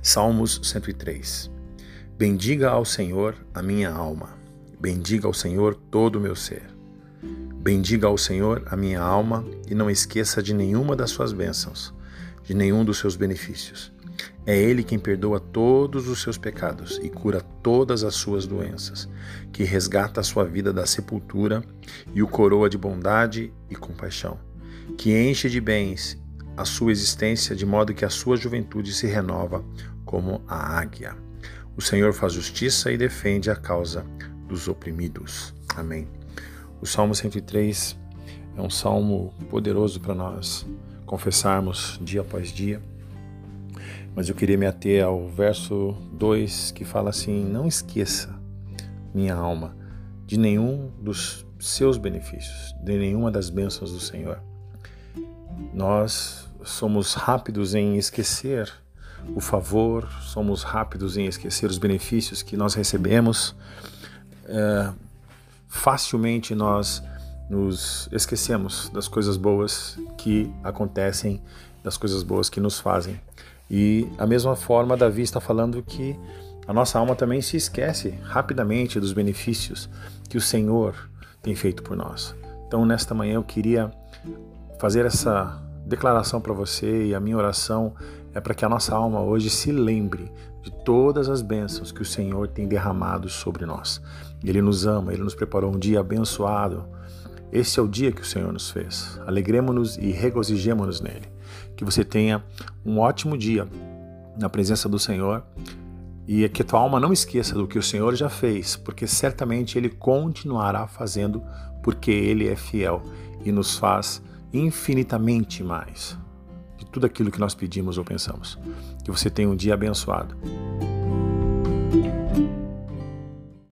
Salmos 103 Bendiga ao Senhor a minha alma, bendiga ao Senhor todo o meu ser. Bendiga ao Senhor a minha alma e não esqueça de nenhuma das suas bênçãos, de nenhum dos seus benefícios. É Ele quem perdoa todos os seus pecados e cura todas as suas doenças, que resgata a sua vida da sepultura e o coroa de bondade e compaixão, que enche de bens a sua existência de modo que a sua juventude se renova como a águia. O Senhor faz justiça e defende a causa dos oprimidos. Amém. O Salmo 103 é um salmo poderoso para nós confessarmos dia após dia. Mas eu queria me ater ao verso 2 que fala assim: Não esqueça, minha alma, de nenhum dos seus benefícios, de nenhuma das bênçãos do Senhor. Nós somos rápidos em esquecer o favor, somos rápidos em esquecer os benefícios que nós recebemos. É, facilmente nós nos esquecemos das coisas boas que acontecem, das coisas boas que nos fazem. E a mesma forma, Davi está falando que a nossa alma também se esquece rapidamente dos benefícios que o Senhor tem feito por nós. Então, nesta manhã, eu queria fazer essa declaração para você e a minha oração é para que a nossa alma hoje se lembre de todas as bênçãos que o Senhor tem derramado sobre nós. Ele nos ama, ele nos preparou um dia abençoado. Esse é o dia que o Senhor nos fez. Alegremos-nos e regozijemos-nos nele. Que você tenha um ótimo dia na presença do Senhor e que a tua alma não esqueça do que o Senhor já fez, porque certamente ele continuará fazendo, porque ele é fiel e nos faz infinitamente mais de tudo aquilo que nós pedimos ou pensamos. Que você tenha um dia abençoado.